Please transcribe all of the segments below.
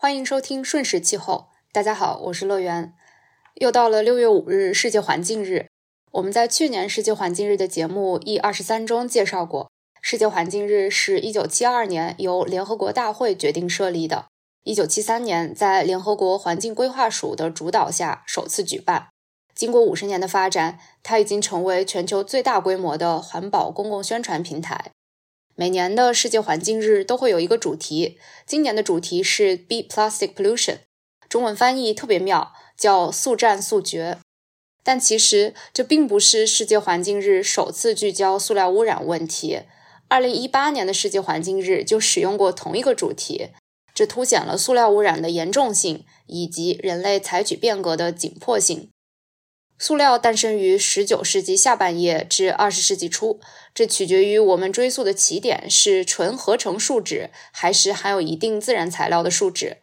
欢迎收听《瞬时气候》。大家好，我是乐园。又到了六月五日世界环境日。我们在去年世界环境日的节目 E 二十三中介绍过，世界环境日是一九七二年由联合国大会决定设立的，一九七三年在联合国环境规划署的主导下首次举办。经过五十年的发展，它已经成为全球最大规模的环保公共宣传平台。每年的世界环境日都会有一个主题，今年的主题是 Be Plastic Pollution，中文翻译特别妙，叫速战速决。但其实这并不是世界环境日首次聚焦塑料污染问题。二零一八年的世界环境日就使用过同一个主题，这凸显了塑料污染的严重性以及人类采取变革的紧迫性。塑料诞生于十九世纪下半叶至二十世纪初，这取决于我们追溯的起点是纯合成树脂还是含有一定自然材料的树脂。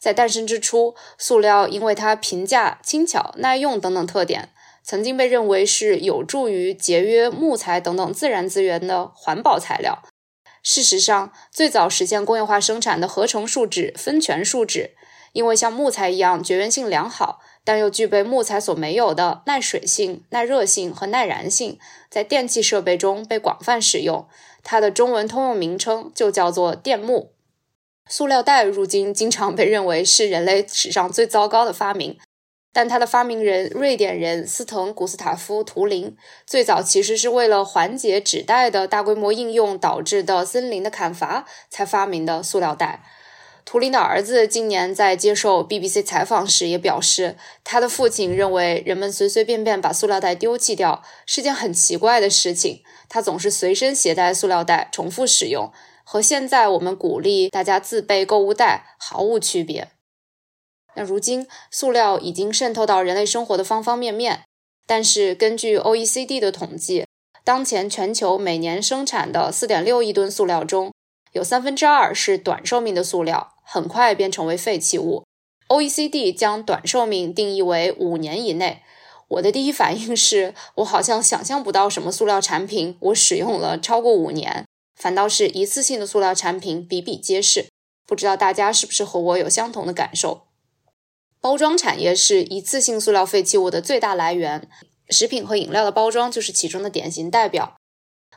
在诞生之初，塑料因为它平价、轻巧、耐用等等特点，曾经被认为是有助于节约木材等等自然资源的环保材料。事实上，最早实现工业化生产的合成树脂酚醛树脂，因为像木材一样绝缘性良好。但又具备木材所没有的耐水性、耐热性和耐燃性，在电气设备中被广泛使用。它的中文通用名称就叫做电木。塑料袋如今经常被认为是人类史上最糟糕的发明，但它的发明人瑞典人斯滕古斯塔夫图林最早其实是为了缓解纸袋的大规模应用导致的森林的砍伐才发明的塑料袋。图灵的儿子今年在接受 BBC 采访时也表示，他的父亲认为人们随随便便把塑料袋丢弃掉是件很奇怪的事情。他总是随身携带塑料袋，重复使用，和现在我们鼓励大家自备购物袋毫无区别。那如今，塑料已经渗透到人类生活的方方面面。但是，根据 OECD 的统计，当前全球每年生产的4.6亿吨塑料中，有三分之二是短寿命的塑料。很快便成为废弃物。OECD 将短寿命定义为五年以内。我的第一反应是我好像想象不到什么塑料产品我使用了超过五年，反倒是一次性的塑料产品比比皆是。不知道大家是不是和我有相同的感受？包装产业是一次性塑料废弃物的最大来源，食品和饮料的包装就是其中的典型代表。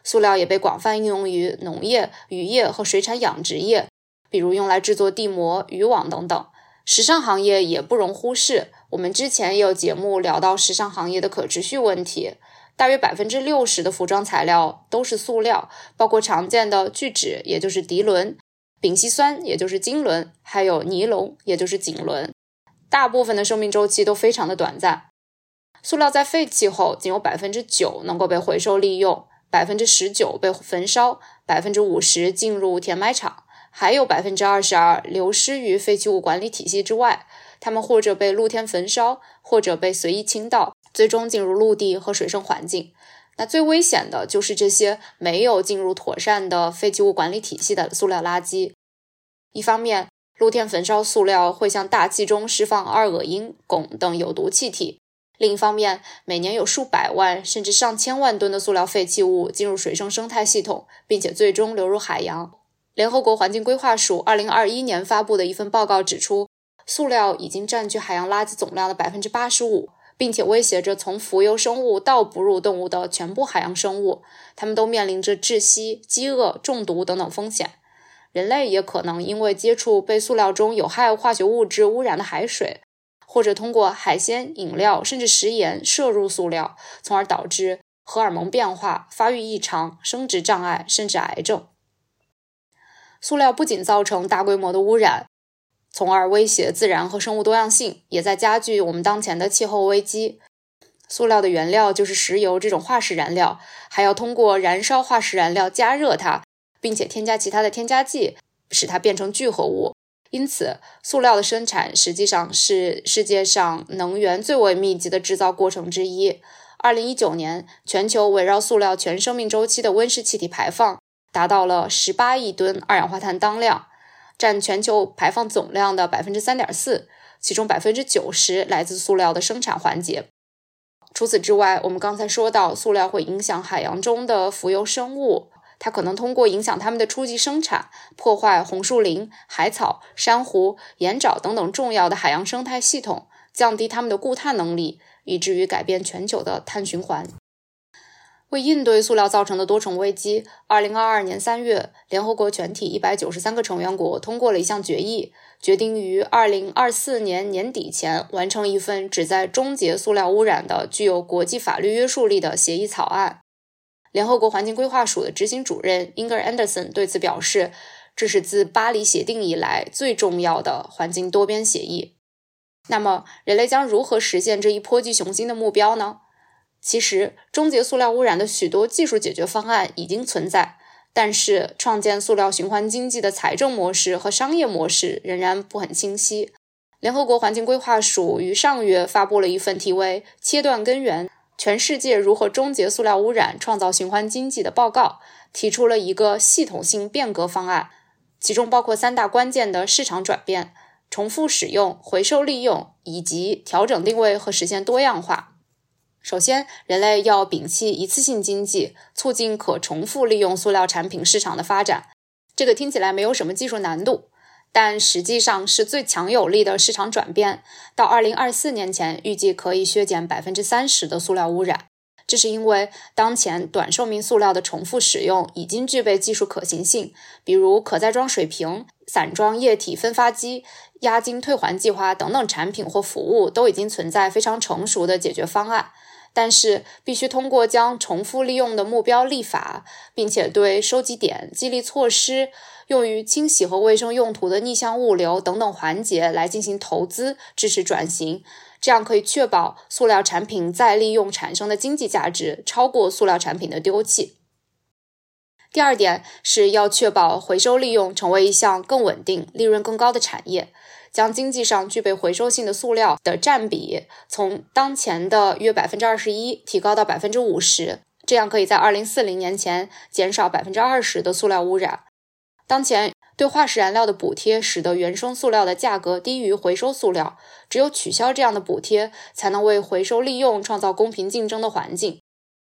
塑料也被广泛应用于农业、渔业和水产养殖业。比如用来制作地膜、渔网等等，时尚行业也不容忽视。我们之前也有节目聊到时尚行业的可持续问题，大约百分之六十的服装材料都是塑料，包括常见的聚酯，也就是涤纶；丙烯酸，也就是腈纶；还有尼龙，也就是锦纶。大部分的生命周期都非常的短暂。塑料在废弃后，仅有百分之九能够被回收利用，百分之十九被焚烧，百分之五十进入填埋场。还有百分之二十二流失于废弃物管理体系之外，它们或者被露天焚烧，或者被随意倾倒，最终进入陆地和水生环境。那最危险的就是这些没有进入妥善的废弃物管理体系的塑料垃圾。一方面，露天焚烧塑料会向大气中释放二恶英、汞等有毒气体；另一方面，每年有数百万甚至上千万吨的塑料废弃物进入水生生态系统，并且最终流入海洋。联合国环境规划署二零二一年发布的一份报告指出，塑料已经占据海洋垃圾总量的百分之八十五，并且威胁着从浮游生物到哺乳动物的全部海洋生物，它们都面临着窒息、饥饿、中毒等等风险。人类也可能因为接触被塑料中有害化学物质污染的海水，或者通过海鲜、饮料甚至食盐摄入塑料，从而导致荷尔蒙变化、发育异常、生殖障碍甚至癌症。塑料不仅造成大规模的污染，从而威胁自然和生物多样性，也在加剧我们当前的气候危机。塑料的原料就是石油这种化石燃料，还要通过燃烧化石燃料加热它，并且添加其他的添加剂，使它变成聚合物。因此，塑料的生产实际上是世界上能源最为密集的制造过程之一。二零一九年，全球围绕塑料全生命周期的温室气体排放。达到了十八亿吨二氧化碳当量，占全球排放总量的百分之三点四，其中百分之九十来自塑料的生产环节。除此之外，我们刚才说到，塑料会影响海洋中的浮游生物，它可能通过影响它们的初级生产，破坏红树林、海草、珊瑚、盐沼等等重要的海洋生态系统，降低它们的固碳能力，以至于改变全球的碳循环。为应对塑料造成的多重危机，2022年3月，联合国全体193个成员国通过了一项决议，决定于2024年年底前完成一份旨在终结塑料污染的具有国际法律约束力的协议草案。联合国环境规划署的执行主任 Inger Anderson 对此表示：“这是自巴黎协定以来最重要的环境多边协议。”那么，人类将如何实现这一颇具雄心的目标呢？其实，终结塑料污染的许多技术解决方案已经存在，但是创建塑料循环经济的财政模式和商业模式仍然不很清晰。联合国环境规划署于上月发布了一份题为《切断根源：全世界如何终结塑料污染、创造循环经济》的报告，提出了一个系统性变革方案，其中包括三大关键的市场转变：重复使用、回收利用以及调整定位和实现多样化。首先，人类要摒弃一次性经济，促进可重复利用塑料产品市场的发展。这个听起来没有什么技术难度，但实际上是最强有力的市场转变。到二零二四年前，预计可以削减百分之三十的塑料污染。这是因为当前短寿命塑料的重复使用已经具备技术可行性，比如可再装水瓶、散装液体分发机、押金退还计划等等产品或服务都已经存在非常成熟的解决方案。但是，必须通过将重复利用的目标立法，并且对收集点、激励措施、用于清洗和卫生用途的逆向物流等等环节来进行投资，支持转型。这样可以确保塑料产品再利用产生的经济价值超过塑料产品的丢弃。第二点是要确保回收利用成为一项更稳定、利润更高的产业。将经济上具备回收性的塑料的占比从当前的约百分之二十一提高到百分之五十，这样可以在二零四零年前减少百分之二十的塑料污染。当前对化石燃料的补贴使得原生塑料的价格低于回收塑料，只有取消这样的补贴，才能为回收利用创造公平竞争的环境。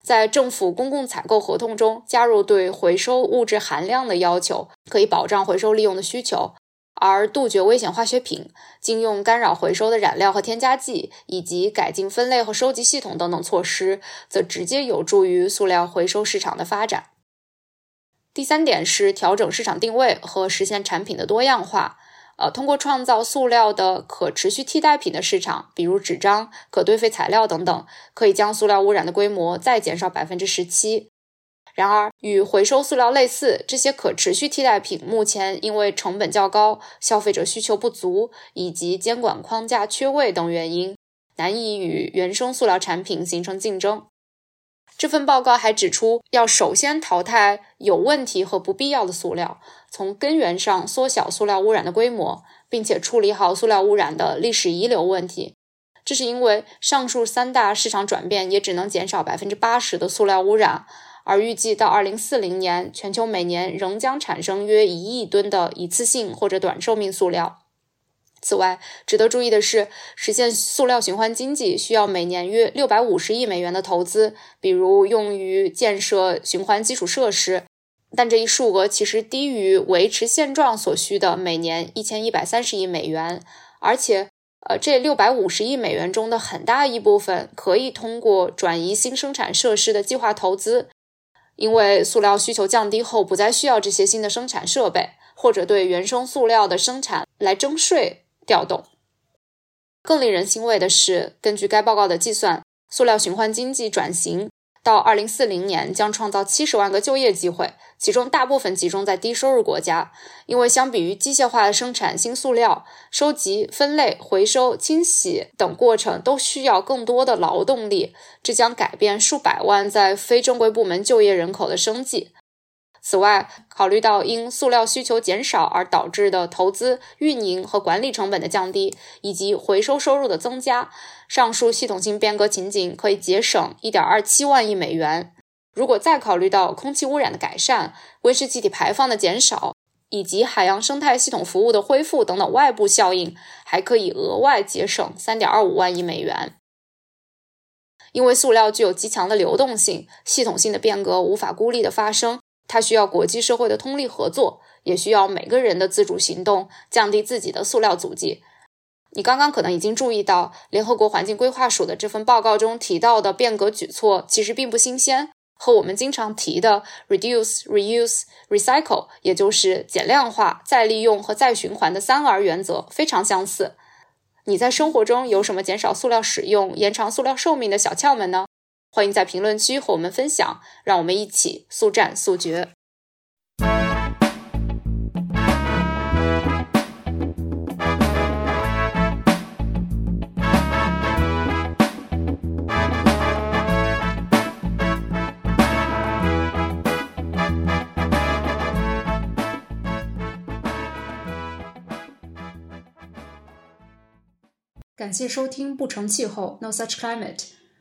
在政府公共采购合同中加入对回收物质含量的要求，可以保障回收利用的需求。而杜绝危险化学品、禁用干扰回收的染料和添加剂，以及改进分类和收集系统等等措施，则直接有助于塑料回收市场的发展。第三点是调整市场定位和实现产品的多样化。呃，通过创造塑料的可持续替代品的市场，比如纸张、可堆肥材料等等，可以将塑料污染的规模再减少百分之十七。然而，与回收塑料类似，这些可持续替代品目前因为成本较高、消费者需求不足以及监管框架缺位等原因，难以与原生塑料产品形成竞争。这份报告还指出，要首先淘汰有问题和不必要的塑料，从根源上缩小塑料污染的规模，并且处理好塑料污染的历史遗留问题。这是因为上述三大市场转变也只能减少百分之八十的塑料污染。而预计到二零四零年，全球每年仍将产生约一亿吨的一次性或者短寿命塑料。此外，值得注意的是，实现塑料循环经济需要每年约六百五十亿美元的投资，比如用于建设循环基础设施。但这一数额其实低于维持现状所需的每年一千一百三十亿美元。而且，呃，这六百五十亿美元中的很大一部分可以通过转移新生产设施的计划投资。因为塑料需求降低后，不再需要这些新的生产设备，或者对原生塑料的生产来征税调动。更令人欣慰的是，根据该报告的计算，塑料循环经济转型。到二零四零年将创造七十万个就业机会，其中大部分集中在低收入国家。因为相比于机械化的生产新塑料，收集、分类、回收、清洗等过程都需要更多的劳动力，这将改变数百万在非正规部门就业人口的生计。此外，考虑到因塑料需求减少而导致的投资、运营和管理成本的降低，以及回收收入的增加，上述系统性变革情景可以节省1.27万亿美元。如果再考虑到空气污染的改善、温室气体排放的减少，以及海洋生态系统服务的恢复等等外部效应，还可以额外节省3.25万亿美元。因为塑料具有极强的流动性，系统性的变革无法孤立的发生。它需要国际社会的通力合作，也需要每个人的自主行动，降低自己的塑料足迹。你刚刚可能已经注意到，联合国环境规划署的这份报告中提到的变革举措，其实并不新鲜，和我们经常提的 reduce、reuse、recycle，也就是减量化、再利用和再循环的三 R 原则非常相似。你在生活中有什么减少塑料使用、延长塑料寿命的小窍门呢？欢迎在评论区和我们分享，让我们一起速战速决。感谢收听《不成气候》（No Such Climate）。